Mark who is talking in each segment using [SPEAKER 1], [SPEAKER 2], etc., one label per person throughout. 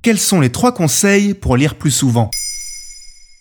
[SPEAKER 1] Quels sont les trois conseils pour lire plus souvent?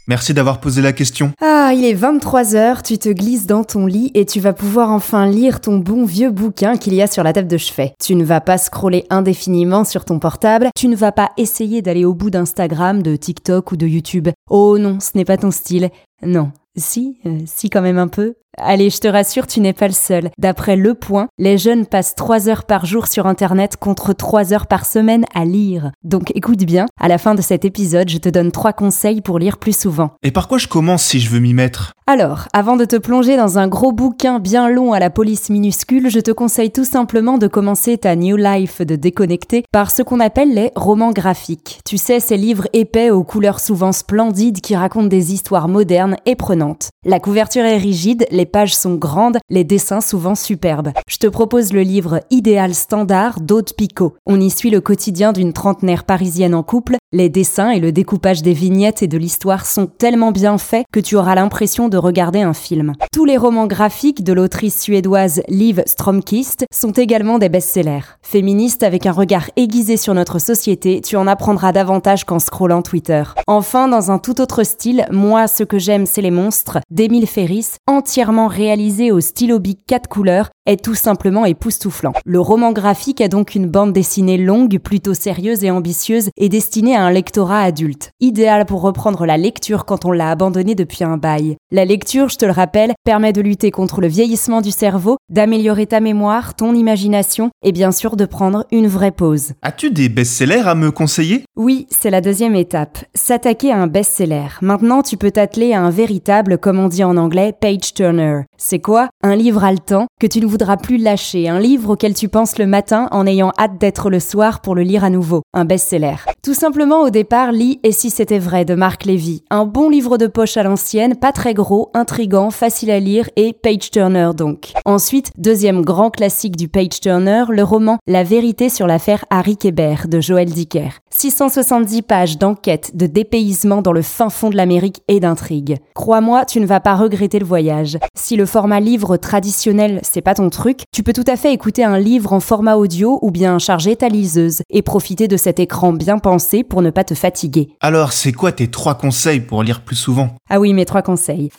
[SPEAKER 1] Merci d'avoir posé la question.
[SPEAKER 2] Ah, il est 23h, tu te glisses dans ton lit et tu vas pouvoir enfin lire ton bon vieux bouquin qu'il y a sur la table de chevet. Tu ne vas pas scroller indéfiniment sur ton portable, tu ne vas pas essayer d'aller au bout d'Instagram, de TikTok ou de YouTube. Oh non, ce n'est pas ton style. Non. Si, euh, si quand même un peu. Allez, je te rassure, tu n'es pas le seul. D'après Le Point, les jeunes passent 3 heures par jour sur Internet contre 3 heures par semaine à lire. Donc écoute bien, à la fin de cet épisode, je te donne 3 conseils pour lire plus souvent.
[SPEAKER 1] Et par quoi je commence si je veux m'y mettre?
[SPEAKER 2] Alors, avant de te plonger dans un gros bouquin bien long à la police minuscule, je te conseille tout simplement de commencer ta New Life de déconnecter par ce qu'on appelle les romans graphiques. Tu sais, ces livres épais aux couleurs souvent splendides qui racontent des histoires modernes et prenantes. La couverture est rigide, les pages sont grandes, les dessins souvent superbes. Je te propose le livre Idéal standard d'Aude Picot. On y suit le quotidien d'une trentenaire parisienne en couple. Les dessins et le découpage des vignettes et de l'histoire sont tellement bien faits que tu auras l'impression de regarder un film. Tous les romans graphiques de l'autrice suédoise Liv Stromkist sont également des best-sellers. Féministe avec un regard aiguisé sur notre société, tu en apprendras davantage qu'en scrollant Twitter. Enfin, dans un tout autre style, moi ce que j'aime c'est les monstres, d'Emile Ferris, entièrement réalisé au stylo bic 4 couleurs, est tout simplement époustouflant. Le roman graphique a donc une bande dessinée longue, plutôt sérieuse et ambitieuse, et destinée à un lectorat adulte. Idéal pour reprendre la lecture quand on l'a abandonné depuis un bail. La lecture, je te le rappelle, permet de lutter contre le vieillissement du cerveau, d'améliorer ta mémoire, ton imagination, et bien sûr de prendre une vraie pause.
[SPEAKER 1] As-tu des best-sellers à me conseiller?
[SPEAKER 2] Oui, c'est la deuxième étape. S'attaquer à un best-seller. Maintenant, tu peux t'atteler à un véritable, comme on dit en anglais, page turner. C'est quoi Un livre haletant que tu ne voudras plus lâcher, un livre auquel tu penses le matin en ayant hâte d'être le soir pour le lire à nouveau, un best-seller. Tout simplement au départ, lis Et si c'était vrai de Marc Lévy, un bon livre de poche à l'ancienne, pas très gros, intrigant, facile à lire et page turner donc. Ensuite, deuxième grand classique du page turner, le roman La vérité sur l'affaire Harry Kéber de Joël Dicker. 670 pages d'enquête, de dépaysement dans le fin fond de l'Amérique et d'intrigue. Crois-moi, tu ne vas pas regretter le voyage. Si le format livre traditionnel, c'est pas ton truc, tu peux tout à fait écouter un livre en format audio ou bien charger ta liseuse et profiter de cet écran bien pensé pour ne pas te fatiguer.
[SPEAKER 1] Alors, c'est quoi tes trois conseils pour lire plus souvent?
[SPEAKER 2] Ah oui, mes trois conseils.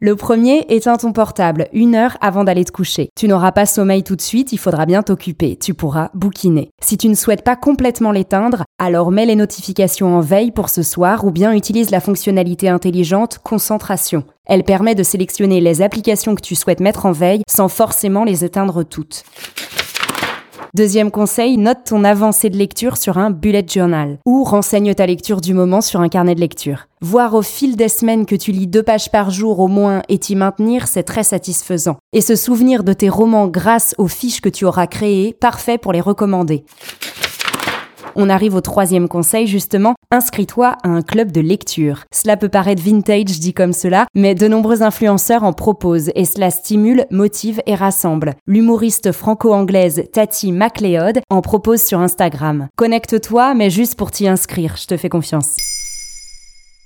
[SPEAKER 2] Le premier, éteins ton portable une heure avant d'aller te coucher. Tu n'auras pas sommeil tout de suite, il faudra bien t'occuper. Tu pourras bouquiner. Si tu ne souhaites pas complètement l'éteindre, alors mets les notifications en veille pour ce soir ou bien utilise la fonctionnalité intelligente concentration. Elle permet de sélectionner les applications que tu souhaites mettre en veille sans forcément les éteindre toutes. Deuxième conseil, note ton avancée de lecture sur un bullet journal ou renseigne ta lecture du moment sur un carnet de lecture. Voir au fil des semaines que tu lis deux pages par jour au moins et t'y maintenir, c'est très satisfaisant. Et se souvenir de tes romans grâce aux fiches que tu auras créées, parfait pour les recommander. On arrive au troisième conseil justement, inscris-toi à un club de lecture. Cela peut paraître vintage dit comme cela, mais de nombreux influenceurs en proposent et cela stimule, motive et rassemble. L'humoriste franco-anglaise Tati MacLeod en propose sur Instagram. Connecte-toi, mais juste pour t'y inscrire, je te fais confiance.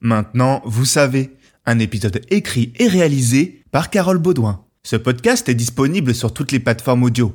[SPEAKER 1] Maintenant, vous savez, un épisode écrit et réalisé par Carole Baudouin. Ce podcast est disponible sur toutes les plateformes audio.